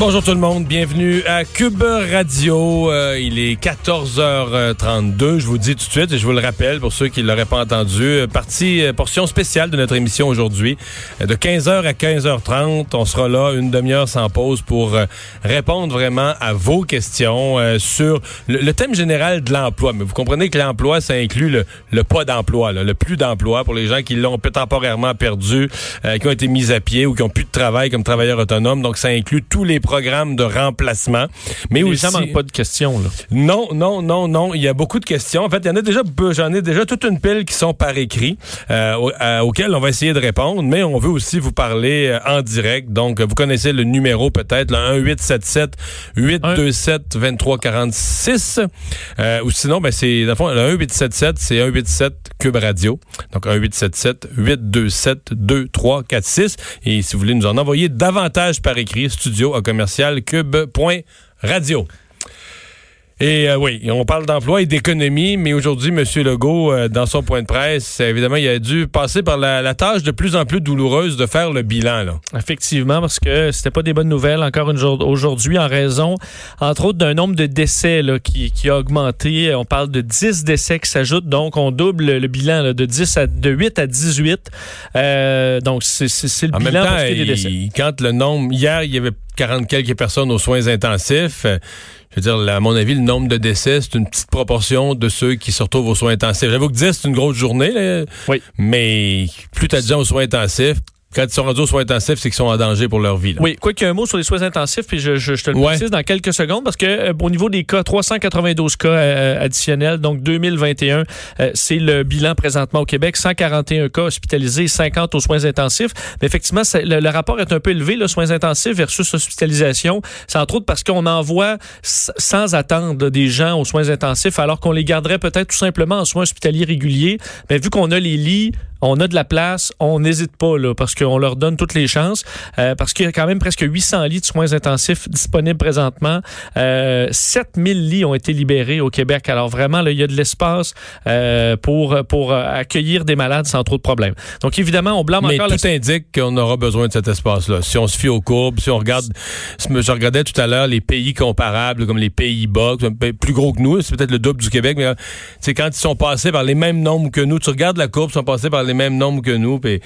Bonjour tout le monde, bienvenue à Cube Radio. Euh, il est 14h32. Je vous dis tout de suite et je vous le rappelle pour ceux qui ne l'auraient pas entendu, euh, partie euh, portion spéciale de notre émission aujourd'hui. Euh, de 15h à 15h30, on sera là une demi-heure sans pause pour répondre vraiment à vos questions euh, sur le, thème général de l'emploi. Mais vous comprenez que l'emploi, ça inclut le, le pas d'emploi, le plus d'emploi pour les gens qui l'ont temporairement perdu, euh, qui ont été mis à pied ou qui ont plus de travail comme travailleurs autonomes. Donc ça inclut tous les programmes de remplacement. Mais Les aussi gens manquent pas de questions, là. non, non, non, non. Il y a beaucoup de questions. En fait, il y en a déjà, j'en ai déjà toute une pile qui sont par écrit, euh, euh, auxquelles on va essayer de répondre, mais on veut aussi vous parler euh, en direct. Donc, vous connaissez le numéro peut-être, le 1877 827 2346. Euh, ou sinon, ben, c'est, dans le fond, le 1877, c'est 187 Cube Radio. Donc, 1877 827 2346. Et si vous voulez nous en envoyer davantage par écrit, studio à commercial cube.radio. Et euh, oui, on parle d'emploi et d'économie, mais aujourd'hui, M. Legault, euh, dans son point de presse, évidemment, il a dû passer par la, la tâche de plus en plus douloureuse de faire le bilan. Là. Effectivement, parce que c'était pas des bonnes nouvelles encore aujourd'hui en raison, entre autres, d'un nombre de décès là, qui, qui a augmenté. On parle de 10 décès qui s'ajoutent, donc on double le bilan là, de 10 à de 8 à 18. Euh, donc c'est le En même bilan temps, pour ce qui est des décès. il- quand le nombre... Hier, il y avait 40 quelques personnes aux soins intensifs. Je veux dire, là, à mon avis, le nombre de décès, c'est une petite proportion de ceux qui se retrouvent aux soins intensifs. J'avoue que 10, c'est une grosse journée, là, Oui. mais plus tu as de gens aux soins intensifs, quand ils sont rendus aux soins intensifs, c'est qu'ils sont en danger pour leur vie. là. Oui, quoi qu'il y ait un mot sur les soins intensifs, puis je, je- je te le Ouais. précise dans quelques secondes, parce que euh, au niveau des cas, 392 cas euh, additionnels, donc 2021, euh, c'est le bilan présentement au Québec, 141 cas hospitalisés, 50 aux soins intensifs. Mais effectivement, le, le rapport est un peu élevé, le soins intensifs versus hospitalisation. C'est entre autres parce qu'on envoie sans attendre des gens aux soins intensifs, alors qu'on les garderait peut-être tout simplement en soins hospitaliers réguliers. Mais vu qu'on a les lits, on a de la place, on n'hésite pas là, parce qu'on leur donne toutes les chances, euh, parce qu'il y a quand même presque 800 lits de soins intensifs disponibles présentement. Euh, 7000 lits ont été libérés au Québec. Alors vraiment, là, il y a de l'espace euh, pour, pour euh, accueillir des malades sans trop de problèmes. Donc évidemment, on blâme Mais encore tout indique qu'on aura besoin de cet espace-là. Si on se fie aux courbes, si on regarde, je regardais tout à l'heure les pays comparables comme les Pays-Bas, plus gros que nous, c'est peut-être le double du Québec, mais c'est quand ils sont passés par les mêmes nombres que nous. Tu regardes la courbe, ils sont passés par les mêmes nombres que nous, puis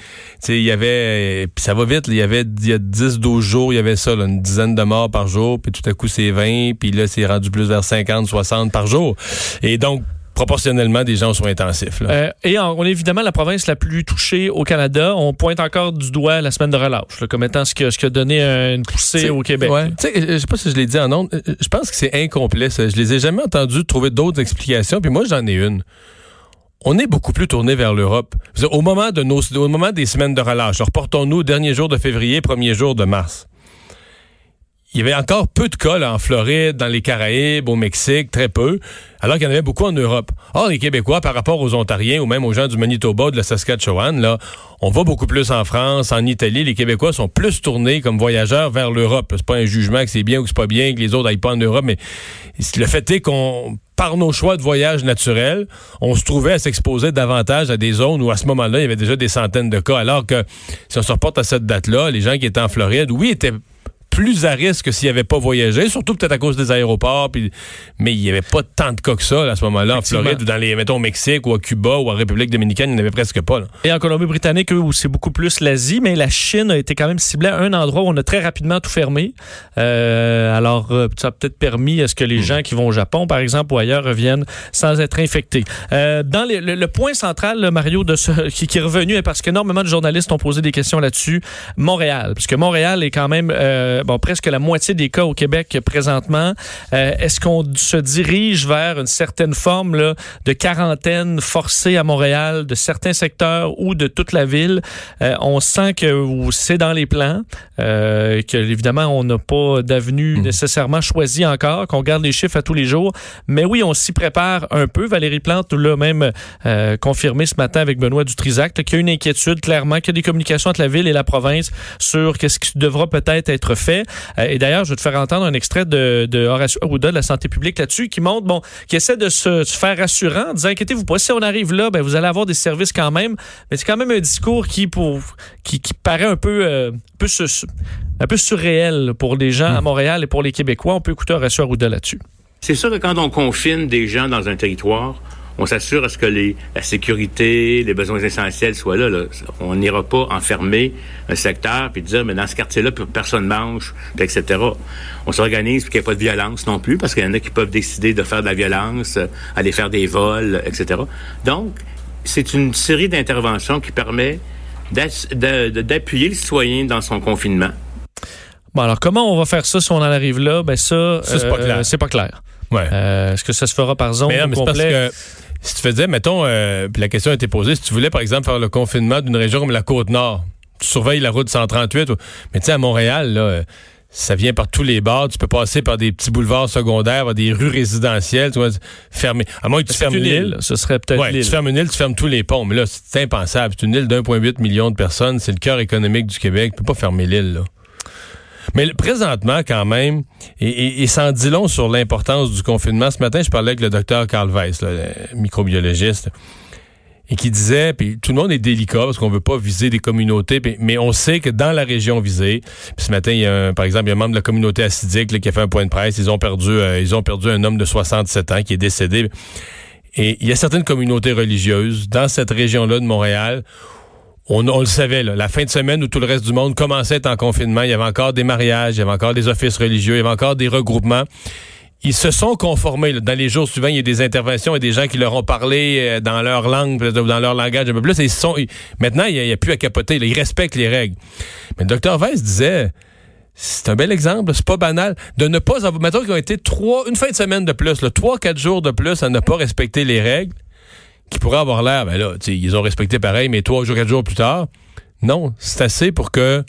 il y avait, puis ça va vite, il y avait il y a 10, 12 jours, il y avait ça, là, une dizaine de morts par jour, puis tout à coup c'est 20, puis là c'est rendu plus vers 50, 60 par jour. Et donc proportionnellement des gens soins intensifs. Là. Euh, et en- on est évidemment la province la plus touchée au Canada. On pointe encore du doigt la semaine de relâche là, comme étant ce qui a, ce qui a donné une poussée T'sais, au Québec. Ouais. Sais, je sais pas si je l'ai dit en ondes. euh, Je pense que c'est incomplet. Ça. Je les ai jamais entendus trouver d'autres explications. Puis moi, j'en ai une. On est beaucoup plus tourné vers l'Europe. Au moment des semaines de relâche, reportons-nous dernier jour de février, premier jour de mars. Il y avait encore peu de cas en Floride, dans les Caraïbes, au Mexique, très peu, alors qu'il y en avait beaucoup en Europe. Or, les Québécois, par rapport aux Ontariens ou même aux gens du Manitoba, de la Saskatchewan, là, on va beaucoup plus en France, en Italie. Les Québécois sont plus tournés comme voyageurs vers l'Europe. C'est pas un jugement que c'est bien ou que c'est pas bien, que les autres n'aillent pas en Europe, mais le fait est qu'on, par nos choix de voyage naturels, on se trouvait à s'exposer davantage à des zones où à ce moment-là, il y avait déjà des centaines de cas, alors que si on se reporte à cette date-là, les gens qui étaient en Floride, oui, étaient plus à risque que s'ils n'avaient pas voyagé, surtout peut-être à cause des aéroports, puis, mais il n'y avait pas tant de cas que ça là, à ce moment-là, en. Floride ou dans les, mettons, au Mexique ou à Cuba ou en République dominicaine, il n'y en avait presque pas. là. Et en Colombie-Britannique, eux, c'est beaucoup plus l'Asie, mais la Chine a été quand même ciblée à un endroit où on a très rapidement tout fermé. Euh, alors, euh, ça a peut-être permis à ce que les gens qui vont au Japon, par exemple, ou ailleurs, reviennent sans être infectés. Euh, dans les- le, le point central, là, Mario, de ce, qui, qui est revenu, est parce qu'énormément de journalistes ont posé des questions là-dessus, Montréal, puisque Montréal est quand même euh, euh, bon, presque la moitié des cas au Québec présentement. Euh, est-ce qu'on se dirige vers une certaine forme là, de quarantaine forcée à Montréal de certains secteurs ou de toute la ville? Euh, on sent que c'est dans les plans, que évidemment on n'a pas d'avenue Mhm. nécessairement choisie encore, qu'on garde les chiffres à tous les jours. Mais oui, on s'y prépare un peu. Valérie Plante nous l'a même confirmé ce matin avec Benoît Dutrisac, qu'il y a une inquiétude clairement, qu'il y a des communications entre la ville et la province sur qu'est-ce qui devra peut-être être fait. Euh, et d'ailleurs, je vais te faire entendre un extrait de, de Horacio Arruda de la santé publique là-dessus qui montre, bon, qui essaie de se, se faire rassurant en disant, inquiétez-vous pas, si on arrive là, ben, vous allez avoir des services quand même. Mais c'est quand même un discours qui, pour, qui, qui paraît un peu, euh, un peu, su- un peu surréel pour les gens à Montréal et pour les Québécois. On peut écouter Horacio Arruda là-dessus. C'est sûr que quand on confine des gens dans un territoire, on s'assure à ce que les, la sécurité, les besoins essentiels soient là. là. On n'ira pas enfermer un secteur puis dire, mais dans ce quartier-là, personne mange, puis etc. On s'organise pour qu'il n'y ait pas de violence non plus, parce qu'il y en a qui peuvent décider de faire de la violence, euh, aller faire des vols, etc. Donc, c'est une série d'interventions qui permet d'appuyer le citoyen dans son confinement. Bon, alors comment on va faire ça si on en arrive là? Ben ça, Ça, c'est pas euh, clair. C'est pas clair. Ouais. Euh, Est-ce que ça se fera par zone Mais, non, au mais c'est parce complet? que si tu faisais, mettons, euh, puis la question a été posée, si tu voulais, par exemple, faire le confinement d'une région comme la Côte-Nord, tu surveilles la route 138, ou- mais tu sais, à Montréal, là, ça vient par tous les bords, tu peux passer par des petits boulevards secondaires, par des rues résidentielles, tu vois, fermer. À moins que tu fermes une l'île. île. Ce serait peut-être Ouais, tu fermes une île, tu fermes tous les ponts. Mais là, c'est impensable. C'est une île d'1,8 million de personnes. C'est le cœur économique du Québec. Tu peux pas fermer l'île, là. Mais présentement, quand même, et, en dit long sur l'importance du confinement. Ce matin, je parlais avec le docteur Carl Weiss, le microbiologiste, et qui disait, puis tout le monde est délicat parce qu'on veut pas viser des communautés, mais on sait que dans la région visée, puis ce matin, il y a un, par exemple, il y a un membre de la communauté acidique là, qui a fait un point de presse. Ils ont perdu, euh, ils ont perdu un homme de 67 ans qui est décédé. Et il y a certaines communautés religieuses dans cette région-là de Montréal. On, le savait, la fin de semaine où tout le reste du monde commençait en confinement, il y avait encore des mariages, il y avait encore des offices religieux, il y avait encore des regroupements. Ils se sont conformés. Dans les jours suivants, il y a des interventions et des gens qui leur ont parlé euh, dans leur langue, dans leur langage un peu plus. Ils sont, maintenant, il n'y a, plus à capoter. là. Ils respectent les règles. Mais le docteur Weiss disait, c'est un bel exemple, c'est pas banal, de ne pas avoir, mettons qu'ils ont été trois, une fin de semaine de plus, trois, quatre jours de plus à ne pas respecter les règles, qui pourraient avoir l'air, ben là, ils ont respecté pareil, mais trois jours, quatre jours plus tard, non, c'est assez pour que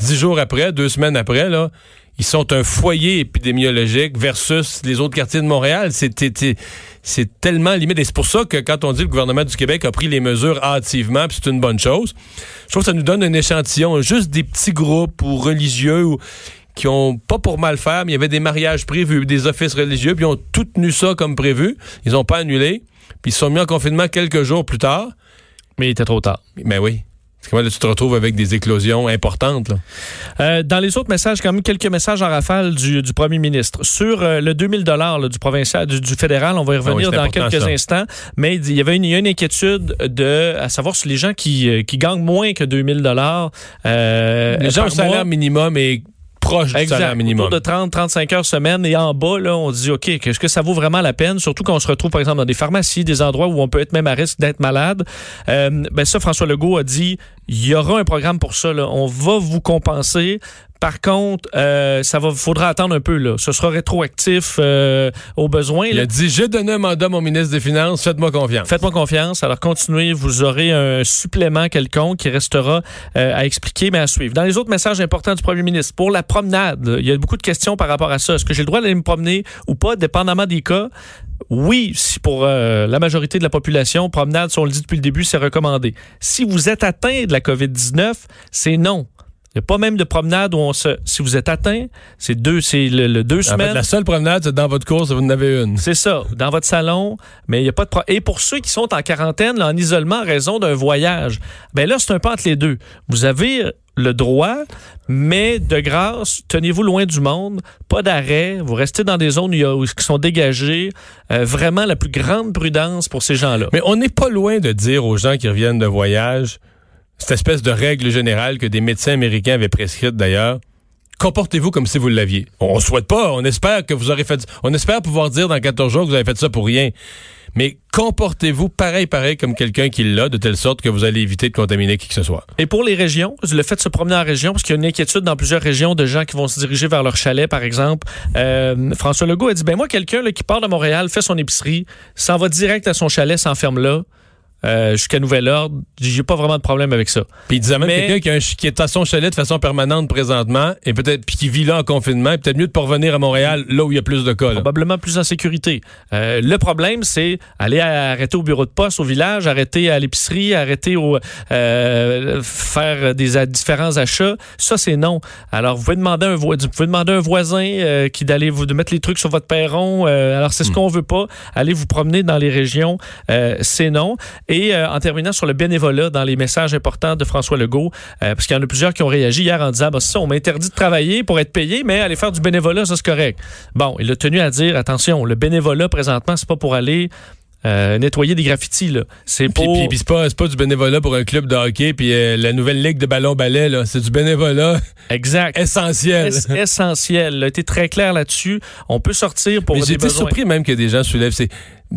dix jours après, deux semaines après, là, ils sont un foyer épidémiologique versus les autres quartiers de Montréal. C'est tellement limite. Et c'est pour ça que quand on dit que le gouvernement du Québec a pris les mesures hâtivement, puis c'est une bonne chose, je trouve que ça nous donne un échantillon, juste des petits groupes ou religieux qui ont pas pour mal faire, mais il y avait des mariages prévus, des offices religieux, puis ils ont tout tenu ça comme prévu. Ils ont pas annulé, puis ils se sont mis en confinement quelques jours plus tard. Mais il était trop tard. Mais oui. Comment là, tu te retrouves avec des éclosions importantes. Là. Euh, dans les autres messages, quand même quelques messages en rafale du, du premier ministre. Sur euh, le 2000 dollars du provincial, du, du fédéral, on va y Ah oui, revenir dans quelques ça. instants. Mais il y avait une, inquiétude de, à savoir sur les gens qui, euh, qui gagnent moins que 2000 dollars. Euh, Les gens au salaire minimum est proche du Exact. salaire minimum. Autour de 30, 35 heures semaine. Et en bas, là, on dit, OK, est-ce que ça vaut vraiment la peine? Surtout quand on se retrouve, par exemple, dans des pharmacies, des endroits où on peut être même à risque d'être malade. Euh, ben ça, François Legault a dit, il y aura un programme pour ça. Là. On va vous compenser. Par contre, euh, ça va, faudra attendre un peu. Là. Ce sera rétroactif euh, aux besoins. Il là. a dit J'ai donné un mandat à mon ministre des Finances, faites-moi confiance. Faites-moi confiance. Alors, continuez. Vous aurez un supplément quelconque qui restera euh, à expliquer, mais à suivre. Dans les autres messages importants du premier ministre, pour la promenade, il y a beaucoup de questions par rapport à ça. Est-ce que j'ai le droit d'aller me promener ou pas, dépendamment des cas? Oui, si pour euh, la majorité de la population, promenade, si on le dit depuis le début, c'est recommandé. Si vous êtes atteint de la COVID-19, c'est non. Il n'y a pas même de promenade où on se. Si vous êtes atteint, c'est deux, c'est le, le deux En semaines. fait, la seule promenade, c'est dans votre course, vous en avez une. C'est ça, dans votre salon, mais il n'y a pas de pro- Et pour ceux qui sont en quarantaine, là, en isolement en raison d'un voyage, ben là, c'est un peu entre les deux. Vous avez le droit, mais de grâce, tenez-vous loin du monde, pas d'arrêt, vous restez dans des zones où- qui sont dégagées, Euh, vraiment la plus grande prudence pour ces gens-là. Mais on n'est pas loin de dire aux gens qui reviennent de voyage, cette espèce de règle générale que des médecins américains avaient prescrite d'ailleurs. Comportez-vous comme si vous l'aviez. On ne souhaite pas, on espère que vous aurez fait. On espère pouvoir dire dans 14 jours que vous avez fait ça pour rien. mais comportez-vous pareil, pareil comme quelqu'un qui l'a, de telle sorte que vous allez éviter de contaminer qui que ce soit. Et pour les régions, le fait de se promener en région, parce qu'il y a une inquiétude dans plusieurs régions de gens qui vont se diriger vers leur chalet, par exemple. Euh, François Legault a dit, ben moi, quelqu'un qui part de Montréal, fait son épicerie, s'en va direct à son chalet, s'enferme là. Euh, jusqu'à nouvel ordre, j'ai pas vraiment de problème avec ça. Puis il disait même Mais- quelqu'un qui, a un qui est à son chalet de façon permanente présentement et peut-être puis qui vit là en confinement, peut-être mieux de pas revenir à Montréal là où il y a plus de cas. là. probablement plus en sécurité. Euh, le problème, c'est aller à- arrêter au bureau de poste au village, arrêter à l'épicerie, arrêter au euh, faire des différents achats. Ça, c'est non. Alors, vous pouvez demander à un, vo- vous pouvez demander à un voisin euh, qui d'aller vous de mettre les trucs sur votre perron. Euh, alors, c'est ce qu'on veut pas. Aller vous promener dans les régions, euh, c'est non. Et euh, en terminant sur le bénévolat, dans les messages importants de François Legault, euh, parce qu'il y en a plusieurs qui ont réagi hier en disant, bah, ça, on m'interdit de travailler pour être payé, mais aller faire du bénévolat, ça, c'est correct. Bon, il a tenu à dire, attention, le bénévolat, présentement, c'est pas pour aller euh, nettoyer des graffitis, là. C'est pour... puis- puis c'est pas, c'est pas du bénévolat pour un club de hockey, puis euh, la nouvelle ligue de ballon-ballet, là, c'est du bénévolat exact. essentiel. Es- essentiel. A été très clair là-dessus. On peut sortir pour Mais j'ai été besoins. surpris même que des gens soulèvent. C'est,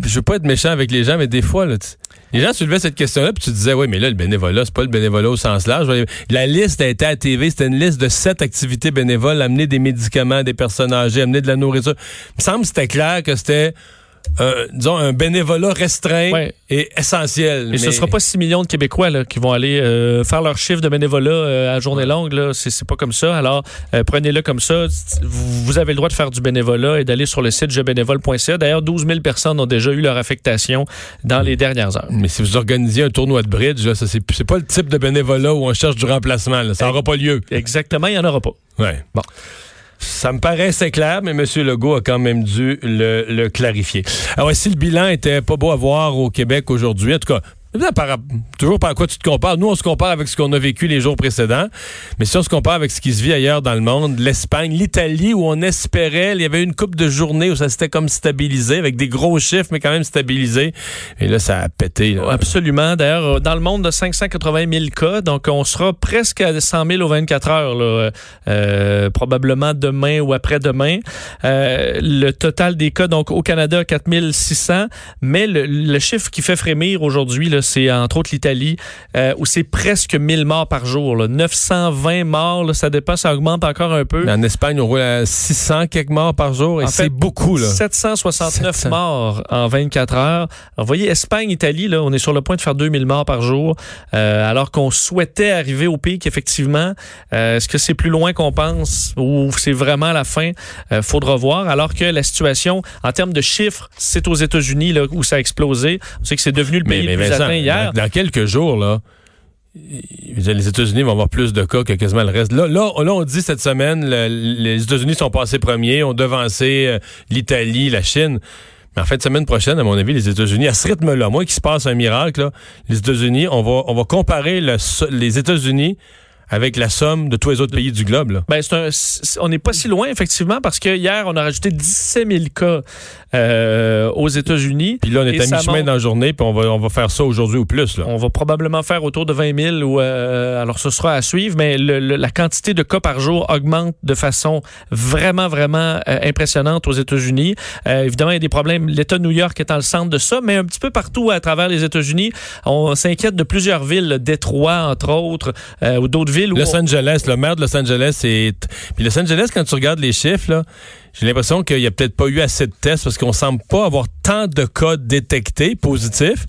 je veux pas être méchant avec les gens, mais des fois, là, tu- les gens soulevaient cette question-là, puis tu disais, oui, mais là, le bénévolat, c'est pas le bénévolat au sens large. La liste a été à TV, c'était une liste de sept activités bénévoles, amener des médicaments à des personnes âgées, amener de la nourriture. Il me semble que c'était clair que c'était, euh, disons, un bénévolat restreint Ouais. et essentiel. Et mais- ce ne sera pas 6 millions de Québécois là, qui vont aller euh, faire leur chiffre de bénévolat euh, à journée longue. Là. C'est, c'est pas comme ça. Alors, prenez-le comme ça. Vous, vous avez le droit de faire du bénévolat et d'aller sur le site jebénévole.ca. D'ailleurs, 12 000 personnes ont déjà eu leur affectation dans les dernières heures. Mais si vous organisiez un tournoi de bridge, là, ça, c'est, c'est pas le type de bénévolat où on cherche du remplacement. là. Ça n'aura pas lieu. Exactement, il n'y en aura pas. Ouais. Bon. Ça me paraissait clair, mais M. Legault a quand même dû le, le clarifier. Alors, ouais, si le bilan était pas beau à voir au Québec aujourd'hui, en tout cas, toujours par quoi tu te compares? Nous, on se compare avec ce qu'on a vécu les jours précédents. Mais si on se compare avec ce qui se vit ailleurs dans le monde, l'Espagne, l'Italie, où on espérait, il y avait une coupe de journée où ça s'était comme stabilisé, avec des gros chiffres, mais quand même stabilisé. Et là, ça a pété. Absolument. D'ailleurs, euh, dans le monde de 580 000 cas, donc on sera presque à 100 000 aux 24 heures, là, euh, probablement demain ou après-demain. Euh, le total des cas, donc au Canada, 4 600, mais le, le chiffre qui fait frémir aujourd'hui, c'est entre autres l'Italie, euh, où c'est presque 1000 morts par jour. Là. 920 morts, là, ça dépend, ça augmente encore un peu. Mais en Espagne, on roule à 600 quelques morts par jour, et c'est beaucoup, là. 769 700. morts en 24 heures. Alors, vous voyez, Espagne, Italie, là, on est sur le point de faire 2000 morts par jour, euh, alors qu'on souhaitait arriver au pic, effectivement. Euh, Est-ce que c'est plus loin qu'on pense ou c'est vraiment la fin? Euh, faudra voir. Alors que la situation, en termes de chiffres, c'est aux États-Unis là, où ça a explosé. On sait que c'est devenu le Mais, pays mais le plus Vincent, hier. Dans, dans quelques jours, là, les États-Unis vont avoir plus de cas que quasiment le reste. Là, là, là, on dit cette semaine, le- les États-Unis sont passés premiers, ont devancé euh, l'Italie, la Chine. Mais en de semaine prochaine, à mon avis, les États-Unis, à ce rythme-là, moi qui se passe un miracle, là, les États-Unis, on va, on va comparer le les États-Unis avec la somme de tous les autres pays du globe. Là. Ben, c'est un- on n'est pas si loin, effectivement, parce que hier, on a rajouté 17 000 cas euh, aux États-Unis. Puis là, on est à mi-chemin monte. dans la journée, puis on va, on va faire ça aujourd'hui ou plus. Là. On va probablement faire autour de 20 000 ou euh, alors ce sera à suivre, mais le- le- la quantité de cas par jour augmente de façon vraiment vraiment euh, impressionnante aux États-Unis. Euh, évidemment, il y a des problèmes. L'État de New York est dans le centre de ça, mais un petit peu partout à travers les États-Unis, on s'inquiète de plusieurs villes, Détroit entre autres, euh, ou d'autres villes où Los on- Angeles, le maire de Los Angeles est. Puis Los Angeles, quand tu regardes les chiffres, là, j'ai l'impression qu'il n'y a peut-être pas eu assez de tests parce qu'on semble pas avoir tant de cas détectés positifs.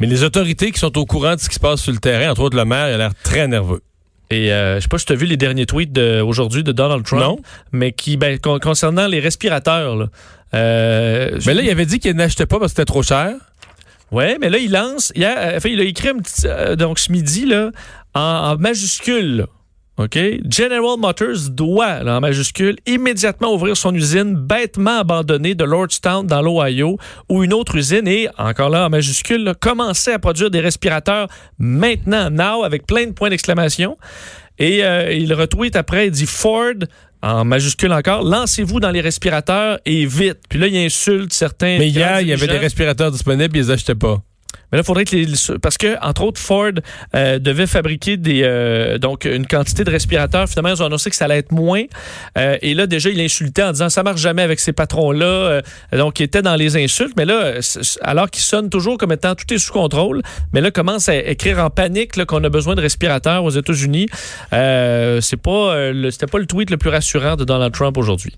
Mais les autorités qui sont au courant de ce qui se passe sur le terrain, entre autres le maire, il a l'air très nerveux. Et euh, je sais pas si tu as vu les derniers tweets aujourd'hui de Donald Trump, Non. mais qui ben, con- concernant les respirateurs. Là, euh, Mais là, il avait dit qu'il n'achetait pas parce que c'était trop cher. Ouais, mais là, il lance. Hier, euh, enfin, il a écrit un petit, euh, donc ce midi là, en, en majuscule. OK? General Motors doit, là, en majuscule, immédiatement ouvrir son usine bêtement abandonnée de Lordstown dans l'Ohio ou une autre usine et, encore là, en majuscule, là, commencer à produire des respirateurs maintenant, now, avec plein de points d'exclamation. Et euh, il retweet après, il dit Ford, en majuscule encore, lancez-vous dans les respirateurs et vite. Puis là, il insulte certains. Mais hier, il y avait des respirateurs disponibles, ils les achetaient pas. Mais là, faudrait que les, parce que entre autres Ford euh, devait fabriquer des euh, donc une quantité de respirateurs. Finalement, ils ont annoncé que ça allait être moins. Euh, et là, déjà, il insultait en disant ça marche jamais avec ces patrons-là. Euh, donc, il était dans les insultes. Mais là, alors qu'il sonne toujours comme étant tout est sous contrôle, mais là commence à écrire en panique qu'on a besoin de respirateurs aux États-Unis. C'est pas c'était pas le tweet le plus rassurant de Donald Trump aujourd'hui.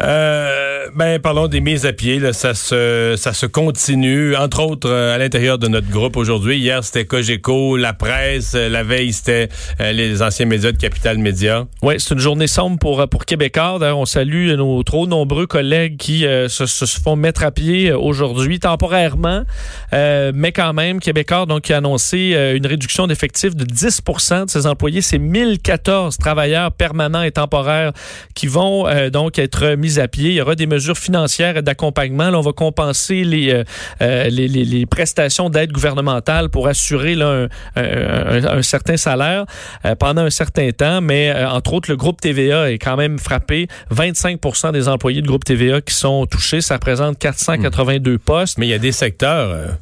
Euh, ben, parlons des mises à pied. Ça, se, ça se continue, entre autres euh, à l'intérieur de notre groupe aujourd'hui. Hier, c'était Cogeco, la presse. Euh, la veille, c'était euh, les anciens médias de Capital Média. Oui, c'est une journée sombre pour, pour Québécois. On salue nos trop nombreux collègues qui se, font mettre à pied aujourd'hui, temporairement. mais quand même, Québécois donc, a annoncé une réduction d'effectifs de 10% de ses employés. C'est 1014 travailleurs permanents et temporaires qui vont donc être mis à pied. Il y aura des mesures financières et d'accompagnement. Là, on va compenser les, euh, euh, les, les, les, prestations d'aide gouvernementale pour assurer là, un, un, un, certain salaire euh, pendant un certain temps. Mais entre autres, le groupe TVA est quand même frappé. 25% des employés du groupe TVA qui sont touchés. Ça représente 482 postes. Mais il y a des secteurs,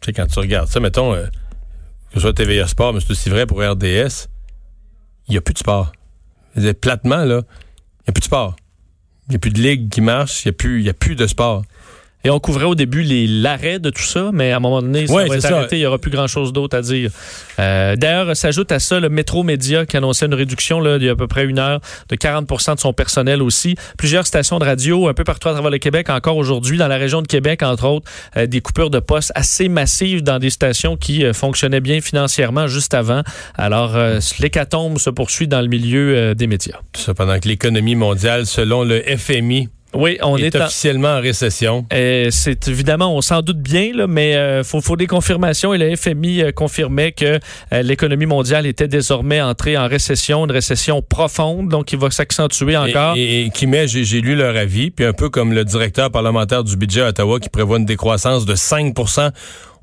tu sais, quand tu regardes ça, mettons, que ce soit TVA Sport, mais c'est aussi vrai pour RDS, il n'y a plus de sport. Platement, là, il n'y a plus de sport. Il n'y a plus de ligue qui marche, il n'y a, plus, a plus de sport. Et on couvrait au début l'arrêt de tout ça, mais à un moment donné, ça va être arrêté, il n'y aura plus grand-chose d'autre à dire. Euh, D'ailleurs, s'ajoute à ça le Métro Média qui annonçait une réduction là, il y a à peu près une heure de 40% de son personnel aussi. Plusieurs stations de radio un peu partout à travers le Québec, encore aujourd'hui, dans la région de Québec, entre autres, euh, des coupures de postes assez massives dans des stations qui euh, fonctionnaient bien financièrement juste avant. Alors, l'hécatombe se poursuit dans le milieu des médias. Tout ça pendant que l'économie mondiale, selon le FMI, oui, on est, officiellement en, récession. Euh, c'est évidemment, on s'en doute bien, là, mais il euh, faut, faut, des confirmations et le FMI euh, confirmait que l'économie mondiale était désormais entrée en récession, une récession profonde, donc il va s'accentuer encore. Et, et, qui met, j'ai lu leur avis, puis un peu comme le directeur parlementaire du budget à Ottawa qui prévoit une décroissance de 5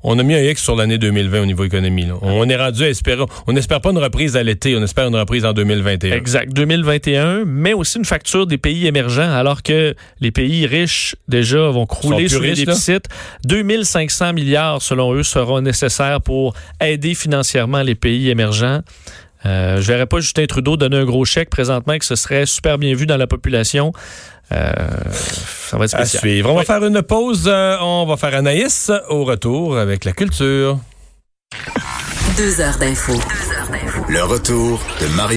on a mis un X sur l'année 2020 au niveau économie. Là. On est rendu à espérer. On n'espère pas une reprise à l'été, on espère une reprise en 2021. Exact, 2021, mais aussi une facture des pays émergents, alors que les pays riches déjà vont crouler sous les déficits. 2500 milliards, selon eux, seront nécessaires pour aider financièrement les pays émergents. Euh, je verrais pas Justin Trudeau donner un gros chèque présentement que ce serait super bien vu dans la population. Euh, ça va être spécial. À suivre. On oui. va faire une pause. Euh, on va faire Anaïs au retour avec la culture. Deux heures d'info. Le retour de Marie.